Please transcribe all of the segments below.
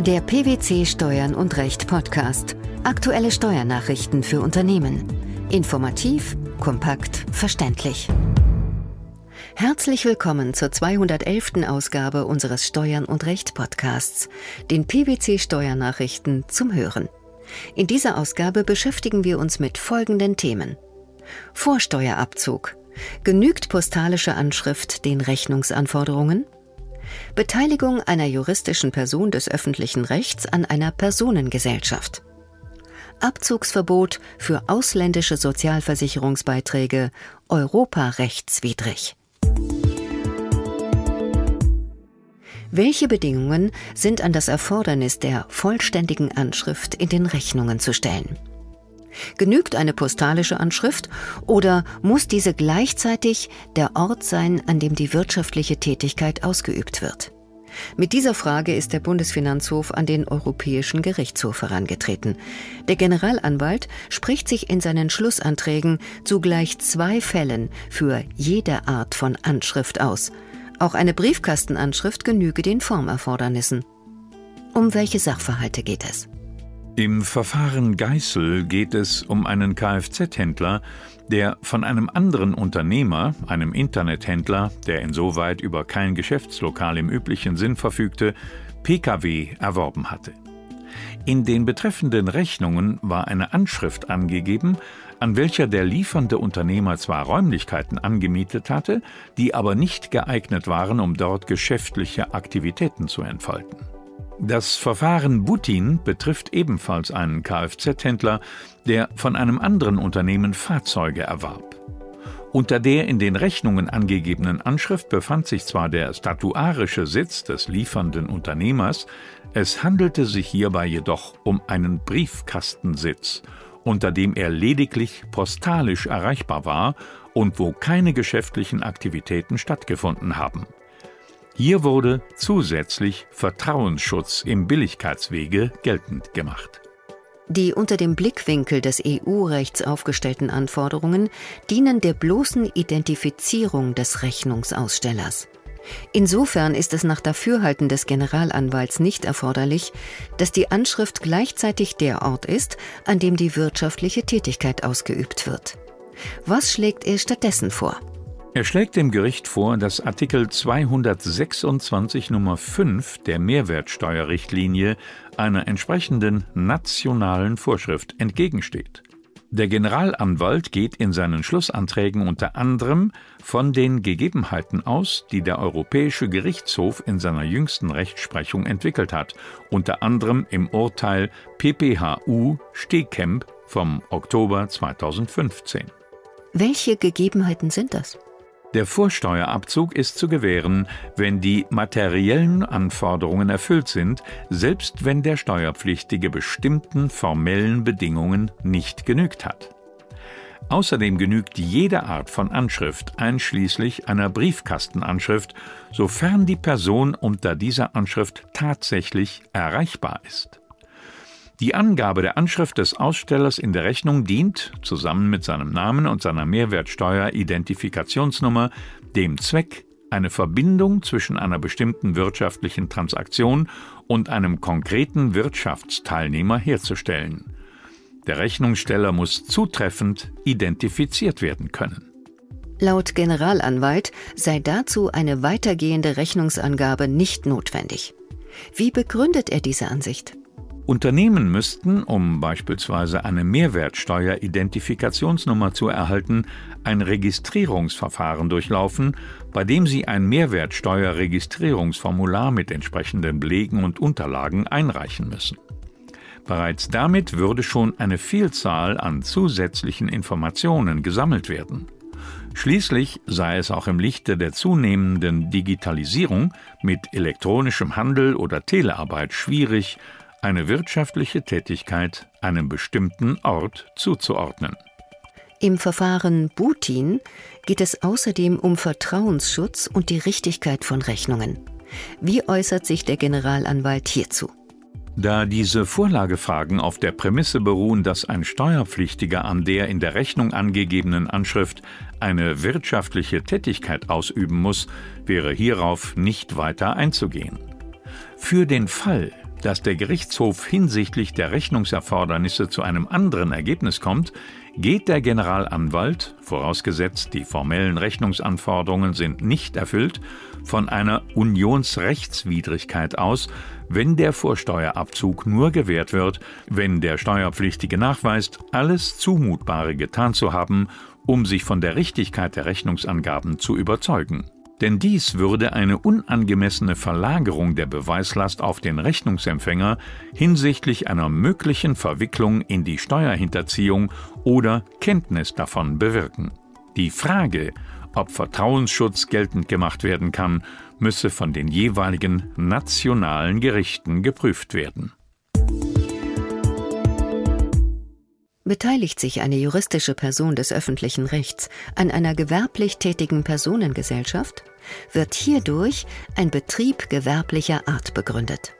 Der PwC Steuern und Recht Podcast. Aktuelle Steuernachrichten für Unternehmen. Informativ, kompakt, verständlich. Herzlich willkommen zur 211. Ausgabe unseres Steuern und Recht Podcasts, den PwC Steuernachrichten zum Hören. In dieser Ausgabe beschäftigen wir uns mit folgenden Themen. Vorsteuerabzug. Genügt postalische Anschrift den Rechnungsanforderungen? Beteiligung einer juristischen Person des öffentlichen Rechts an einer Personengesellschaft. Abzugsverbot für ausländische Sozialversicherungsbeiträge europarechtswidrig. Welche Bedingungen sind an das Erfordernis der vollständigen Anschrift in den Rechnungen zu stellen? Genügt eine postalische Anschrift oder muss diese gleichzeitig der Ort sein, an dem die wirtschaftliche Tätigkeit ausgeübt wird? Mit dieser Frage ist der Bundesfinanzhof an den Europäischen Gerichtshof herangetreten. Der Generalanwalt spricht sich in seinen Schlussanträgen zu gleich zwei Fällen für jede Art von Anschrift aus. Auch eine Briefkastenanschrift genüge den Formerfordernissen. Um welche Sachverhalte geht es? Im Verfahren Geißel geht es um einen Kfz-Händler, der von einem anderen Unternehmer, einem Internethändler, der insoweit über kein Geschäftslokal im üblichen Sinn verfügte, Pkw erworben hatte. In den betreffenden Rechnungen war eine Anschrift angegeben, an welcher der liefernde Unternehmer zwar Räumlichkeiten angemietet hatte, die aber nicht geeignet waren, um dort geschäftliche Aktivitäten zu entfalten. Das Verfahren Butin betrifft ebenfalls einen Kfz-Händler, der von einem anderen Unternehmen Fahrzeuge erwarb. Unter der in den Rechnungen angegebenen Anschrift befand sich zwar der statuarische Sitz des liefernden Unternehmers, es handelte sich hierbei jedoch um einen Briefkastensitz, unter dem er lediglich postalisch erreichbar war und wo keine geschäftlichen Aktivitäten stattgefunden haben. Hier wurde zusätzlich Vertrauensschutz im Billigkeitswege geltend gemacht. Die unter dem Blickwinkel des EU-Rechts aufgestellten Anforderungen dienen der bloßen Identifizierung des Rechnungsausstellers. Insofern ist es nach Dafürhalten des Generalanwalts nicht erforderlich, dass die Anschrift gleichzeitig der Ort ist, an dem die wirtschaftliche Tätigkeit ausgeübt wird. Was schlägt er stattdessen vor? Er schlägt dem Gericht vor, dass Artikel 226 Nummer 5 der Mehrwertsteuerrichtlinie einer entsprechenden nationalen Vorschrift entgegensteht. Der Generalanwalt geht in seinen Schlussanträgen unter anderem von den Gegebenheiten aus, die der Europäische Gerichtshof in seiner jüngsten Rechtsprechung entwickelt hat, unter anderem im Urteil PPHU Stehkemp vom Oktober 2015. Welche Gegebenheiten sind das? Der Vorsteuerabzug ist zu gewähren, wenn die materiellen Anforderungen erfüllt sind, selbst wenn der Steuerpflichtige bestimmten formellen Bedingungen nicht genügt hat. Außerdem genügt jede Art von Anschrift, einschließlich einer Briefkastenanschrift, sofern die Person unter dieser Anschrift tatsächlich erreichbar ist. Die Angabe der Anschrift des Ausstellers in der Rechnung dient, zusammen mit seinem Namen und seiner Mehrwertsteuer-Identifikationsnummer, dem Zweck, eine Verbindung zwischen einer bestimmten wirtschaftlichen Transaktion und einem konkreten Wirtschaftsteilnehmer herzustellen. Der Rechnungssteller muss zutreffend identifiziert werden können. Laut Generalanwalt sei dazu eine weitergehende Rechnungsangabe nicht notwendig. Wie begründet er diese Ansicht? Unternehmen müssten, um beispielsweise eine Mehrwertsteuer-Identifikationsnummer zu erhalten, ein Registrierungsverfahren durchlaufen, bei dem sie ein Mehrwertsteuerregistrierungsformular mit entsprechenden Belegen und Unterlagen einreichen müssen. Bereits damit würde schon eine Vielzahl an zusätzlichen Informationen gesammelt werden. Schließlich sei es auch im Lichte der zunehmenden Digitalisierung mit elektronischem Handel oder Telearbeit schwierig, eine wirtschaftliche Tätigkeit einem bestimmten Ort zuzuordnen. Im Verfahren Butin geht es außerdem um Vertrauensschutz und die Richtigkeit von Rechnungen. Wie äußert sich der Generalanwalt hierzu? Da diese Vorlagefragen auf der Prämisse beruhen, dass ein Steuerpflichtiger an der in der Rechnung angegebenen Anschrift eine wirtschaftliche Tätigkeit ausüben muss, wäre hierauf nicht weiter einzugehen. Für den Fall, dass der Gerichtshof hinsichtlich der Rechnungserfordernisse zu einem anderen Ergebnis kommt, geht der Generalanwalt, vorausgesetzt die formellen Rechnungsanforderungen sind nicht erfüllt, von einer Unionsrechtswidrigkeit aus, wenn der Vorsteuerabzug nur gewährt wird, wenn der Steuerpflichtige nachweist, alles Zumutbare getan zu haben, um sich von der Richtigkeit der Rechnungsangaben zu überzeugen. Denn dies würde eine unangemessene Verlagerung der Beweislast auf den Rechnungsempfänger hinsichtlich einer möglichen Verwicklung in die Steuerhinterziehung oder Kenntnis davon bewirken. Die Frage, ob Vertrauensschutz geltend gemacht werden kann, müsse von den jeweiligen nationalen Gerichten geprüft werden. Beteiligt sich eine juristische Person des öffentlichen Rechts an einer gewerblich tätigen Personengesellschaft, wird hierdurch ein Betrieb gewerblicher Art begründet.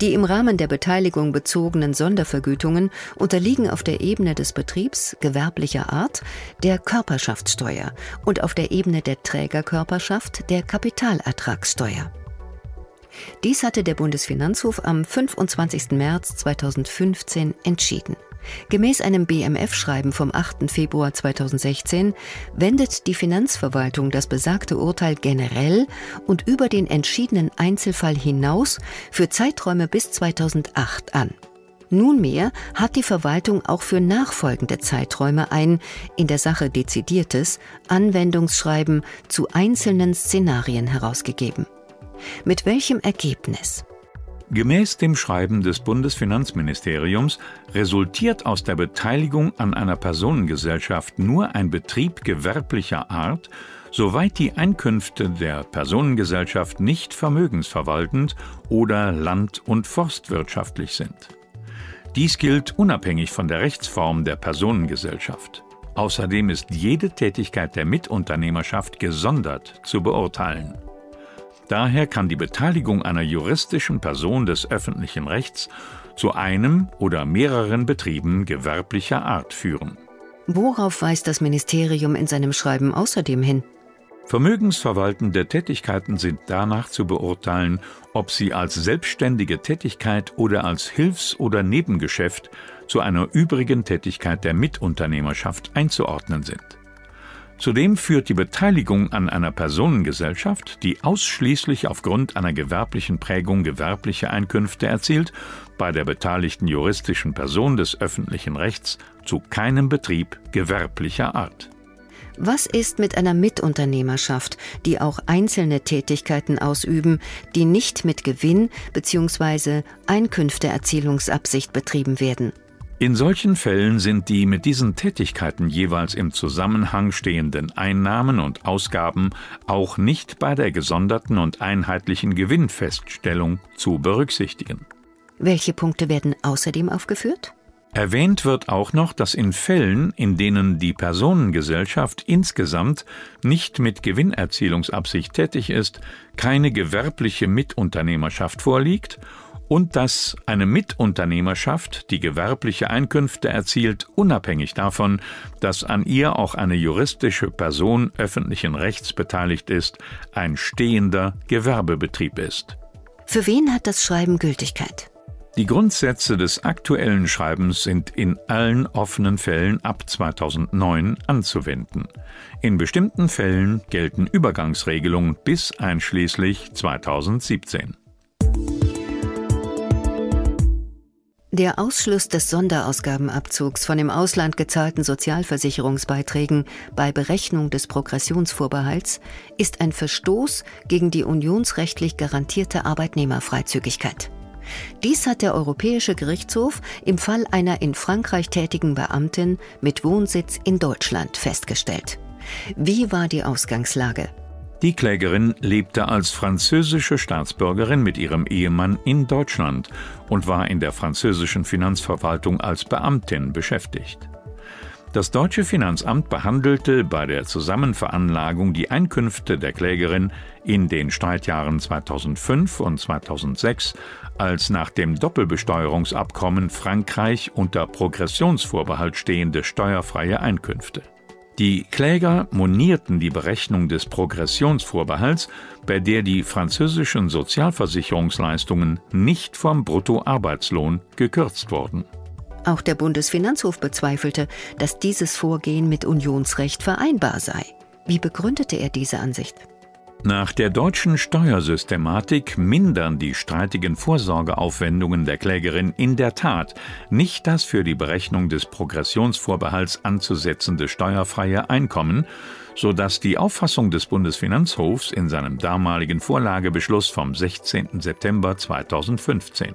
Die im Rahmen der Beteiligung bezogenen Sondervergütungen unterliegen auf der Ebene des Betriebs gewerblicher Art der Körperschaftssteuer und auf der Ebene der Trägerkörperschaft der Kapitalertragssteuer. Dies hatte der Bundesfinanzhof am 25. März 2015 entschieden. Gemäß einem BMF-Schreiben vom 8. Februar 2016 wendet die Finanzverwaltung das besagte Urteil generell und über den entschiedenen Einzelfall hinaus für Zeiträume bis 2008 an. Nunmehr hat die Verwaltung auch für nachfolgende Zeiträume ein in der Sache dezidiertes Anwendungsschreiben zu einzelnen Szenarien herausgegeben. Mit welchem Ergebnis? Gemäß dem Schreiben des Bundesfinanzministeriums resultiert aus der Beteiligung an einer Personengesellschaft nur ein Betrieb gewerblicher Art, soweit die Einkünfte der Personengesellschaft nicht vermögensverwaltend oder land- und forstwirtschaftlich sind. Dies gilt unabhängig von der Rechtsform der Personengesellschaft. Außerdem ist jede Tätigkeit der Mitunternehmerschaft gesondert zu beurteilen. Daher kann die Beteiligung einer juristischen Person des öffentlichen Rechts zu einem oder mehreren Betrieben gewerblicher Art führen. Worauf weist das Ministerium in seinem Schreiben außerdem hin? Vermögensverwaltende Tätigkeiten sind danach zu beurteilen, ob sie als selbstständige Tätigkeit oder als Hilfs- oder Nebengeschäft zu einer übrigen Tätigkeit der Mitunternehmerschaft einzuordnen sind. Zudem führt die Beteiligung an einer Personengesellschaft, die ausschließlich aufgrund einer gewerblichen Prägung gewerbliche Einkünfte erzielt, bei der beteiligten juristischen Person des öffentlichen Rechts zu keinem Betrieb gewerblicher Art. Was ist mit einer Mitunternehmerschaft, die auch einzelne Tätigkeiten ausüben, die nicht mit Gewinn bzw. Einkünfteerzielungsabsicht betrieben werden? In solchen Fällen sind die mit diesen Tätigkeiten jeweils im Zusammenhang stehenden Einnahmen und Ausgaben auch nicht bei der gesonderten und einheitlichen Gewinnfeststellung zu berücksichtigen. Welche Punkte werden außerdem aufgeführt? Erwähnt wird auch noch, dass in Fällen, in denen die Personengesellschaft insgesamt nicht mit Gewinnerzielungsabsicht tätig ist, keine gewerbliche Mitunternehmerschaft vorliegt und dass eine Mitunternehmerschaft, die gewerbliche Einkünfte erzielt, unabhängig davon, dass an ihr auch eine juristische Person öffentlichen Rechts beteiligt ist, ein stehender Gewerbebetrieb ist. Für wen hat das Schreiben Gültigkeit? Die Grundsätze des aktuellen Schreibens sind in allen offenen Fällen ab 2009 anzuwenden. In bestimmten Fällen gelten Übergangsregelungen bis einschließlich 2017. Der Ausschluss des Sonderausgabenabzugs von im Ausland gezahlten Sozialversicherungsbeiträgen bei Berechnung des Progressionsvorbehalts ist ein Verstoß gegen die unionsrechtlich garantierte Arbeitnehmerfreizügigkeit. Dies hat der Europäische Gerichtshof im Fall einer in Frankreich tätigen Beamtin mit Wohnsitz in Deutschland festgestellt. Wie war die Ausgangslage? Die Klägerin lebte als französische Staatsbürgerin mit ihrem Ehemann in Deutschland und war in der französischen Finanzverwaltung als Beamtin beschäftigt. Das deutsche Finanzamt behandelte bei der Zusammenveranlagung die Einkünfte der Klägerin in den Streitjahren 2005 und 2006 als nach dem Doppelbesteuerungsabkommen Frankreich unter Progressionsvorbehalt stehende steuerfreie Einkünfte. Die Kläger monierten die Berechnung des Progressionsvorbehalts, bei der die französischen Sozialversicherungsleistungen nicht vom Bruttoarbeitslohn gekürzt wurden. Auch der Bundesfinanzhof bezweifelte, dass dieses Vorgehen mit Unionsrecht vereinbar sei. Wie begründete er diese Ansicht? Nach der deutschen Steuersystematik mindern die streitigen Vorsorgeaufwendungen der Klägerin in der Tat nicht das für die Berechnung des Progressionsvorbehalts anzusetzende steuerfreie Einkommen, so dass die Auffassung des Bundesfinanzhofs in seinem damaligen Vorlagebeschluss vom 16. September 2015.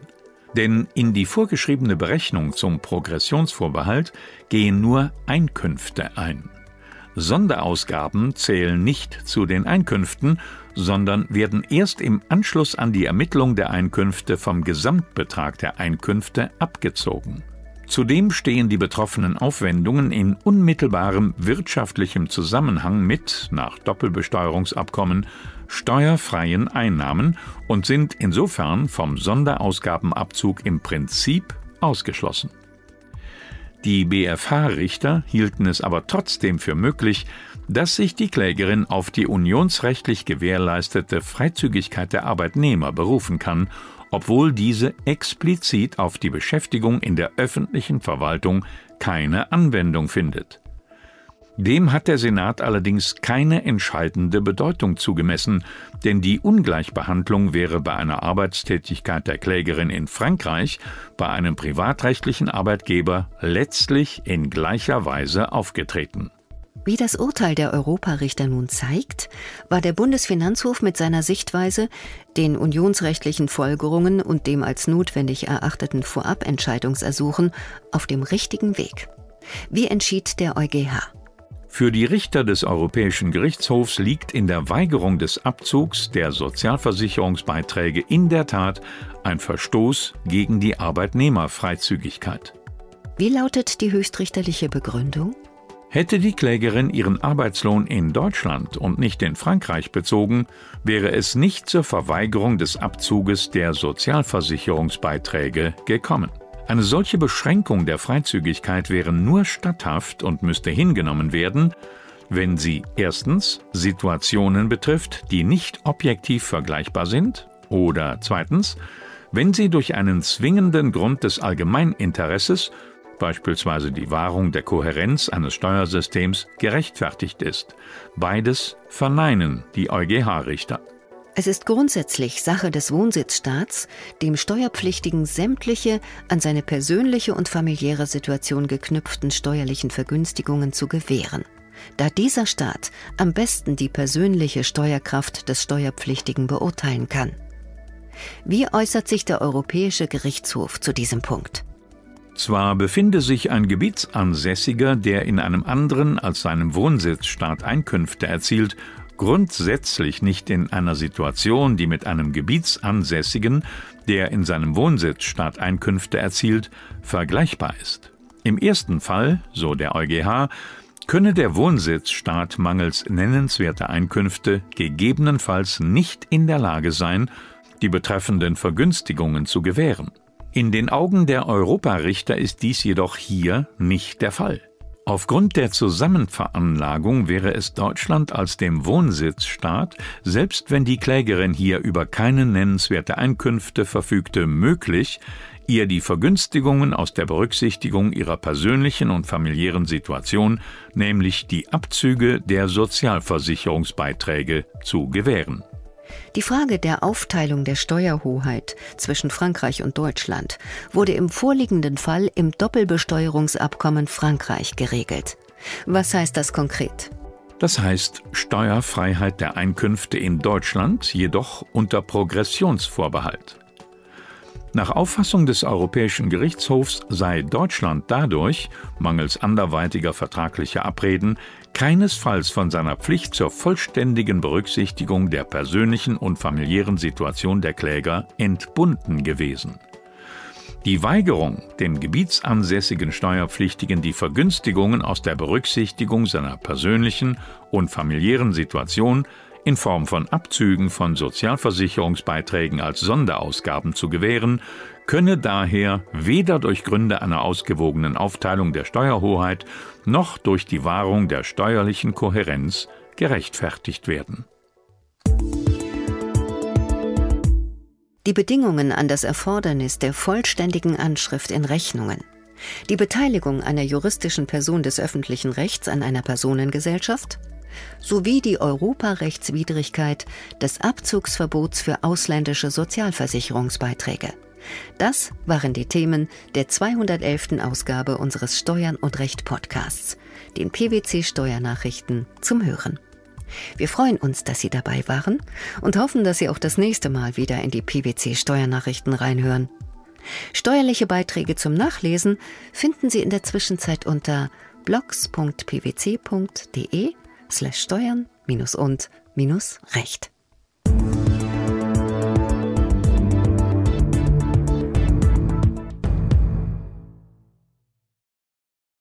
Denn in die vorgeschriebene Berechnung zum Progressionsvorbehalt gehen nur Einkünfte ein. Sonderausgaben zählen nicht zu den Einkünften, sondern werden erst im Anschluss an die Ermittlung der Einkünfte vom Gesamtbetrag der Einkünfte abgezogen. Zudem stehen die betroffenen Aufwendungen in unmittelbarem wirtschaftlichem Zusammenhang mit, nach Doppelbesteuerungsabkommen, steuerfreien Einnahmen und sind insofern vom Sonderausgabenabzug im Prinzip ausgeschlossen. Die BFH-Richter hielten es aber trotzdem für möglich, dass sich die Klägerin auf die unionsrechtlich gewährleistete Freizügigkeit der Arbeitnehmer berufen kann, obwohl diese explizit auf die Beschäftigung in der öffentlichen Verwaltung keine Anwendung findet. Dem hat der Senat allerdings keine entscheidende Bedeutung zugemessen, denn die Ungleichbehandlung wäre bei einer Arbeitstätigkeit der Klägerin in Frankreich bei einem privatrechtlichen Arbeitgeber letztlich in gleicher Weise aufgetreten. Wie das Urteil der Europarichter nun zeigt, war der Bundesfinanzhof mit seiner Sichtweise, den unionsrechtlichen Folgerungen und dem als notwendig erachteten Vorabentscheidungsersuchen auf dem richtigen Weg. Wie entschied der EuGH? Für die Richter des Europäischen Gerichtshofs liegt in der Weigerung des Abzugs der Sozialversicherungsbeiträge in der Tat ein Verstoß gegen die Arbeitnehmerfreizügigkeit. Wie lautet die höchstrichterliche Begründung? Hätte die Klägerin ihren Arbeitslohn in Deutschland und nicht in Frankreich bezogen, wäre es nicht zur Verweigerung des Abzuges der Sozialversicherungsbeiträge gekommen. Eine solche Beschränkung der Freizügigkeit wäre nur statthaft und müsste hingenommen werden, wenn sie erstens Situationen betrifft, die nicht objektiv vergleichbar sind, oder zweitens, wenn sie durch einen zwingenden Grund des Allgemeininteresses, beispielsweise die Wahrung der Kohärenz eines Steuersystems, gerechtfertigt ist. Beides verneinen die EuGH-Richter. Es ist grundsätzlich Sache des Wohnsitzstaats, dem Steuerpflichtigen sämtliche an seine persönliche und familiäre Situation geknüpften steuerlichen Vergünstigungen zu gewähren, da dieser Staat am besten die persönliche Steuerkraft des Steuerpflichtigen beurteilen kann. Wie äußert sich der Europäische Gerichtshof zu diesem Punkt? Zwar befinde sich ein Gebietsansässiger, der in einem anderen als seinem Wohnsitzstaat Einkünfte erzielt grundsätzlich nicht in einer Situation, die mit einem Gebietsansässigen, der in seinem Wohnsitzstaat Einkünfte erzielt, vergleichbar ist. Im ersten Fall, so der EuGH, könne der Wohnsitzstaat mangels nennenswerter Einkünfte gegebenenfalls nicht in der Lage sein, die betreffenden Vergünstigungen zu gewähren. In den Augen der Europarichter ist dies jedoch hier nicht der Fall. Aufgrund der Zusammenveranlagung wäre es Deutschland als dem Wohnsitzstaat, selbst wenn die Klägerin hier über keine nennenswerte Einkünfte verfügte, möglich, ihr die Vergünstigungen aus der Berücksichtigung ihrer persönlichen und familiären Situation, nämlich die Abzüge der Sozialversicherungsbeiträge, zu gewähren die Frage der Aufteilung der Steuerhoheit zwischen Frankreich und Deutschland wurde im vorliegenden Fall im Doppelbesteuerungsabkommen Frankreich geregelt. Was heißt das konkret? Das heißt Steuerfreiheit der Einkünfte in Deutschland, jedoch unter Progressionsvorbehalt. Nach Auffassung des Europäischen Gerichtshofs sei Deutschland dadurch, mangels anderweitiger vertraglicher Abreden, keinesfalls von seiner Pflicht zur vollständigen Berücksichtigung der persönlichen und familiären Situation der Kläger entbunden gewesen. Die Weigerung, dem gebietsansässigen Steuerpflichtigen die Vergünstigungen aus der Berücksichtigung seiner persönlichen und familiären Situation in Form von Abzügen von Sozialversicherungsbeiträgen als Sonderausgaben zu gewähren, könne daher weder durch Gründe einer ausgewogenen Aufteilung der Steuerhoheit noch durch die Wahrung der steuerlichen Kohärenz gerechtfertigt werden. Die Bedingungen an das Erfordernis der vollständigen Anschrift in Rechnungen, die Beteiligung einer juristischen Person des öffentlichen Rechts an einer Personengesellschaft sowie die Europarechtswidrigkeit des Abzugsverbots für ausländische Sozialversicherungsbeiträge. Das waren die Themen der 211. Ausgabe unseres Steuern und Recht Podcasts, den PwC Steuernachrichten zum Hören. Wir freuen uns, dass Sie dabei waren und hoffen, dass Sie auch das nächste Mal wieder in die PwC Steuernachrichten reinhören. Steuerliche Beiträge zum Nachlesen finden Sie in der Zwischenzeit unter blogs.pwc.de slash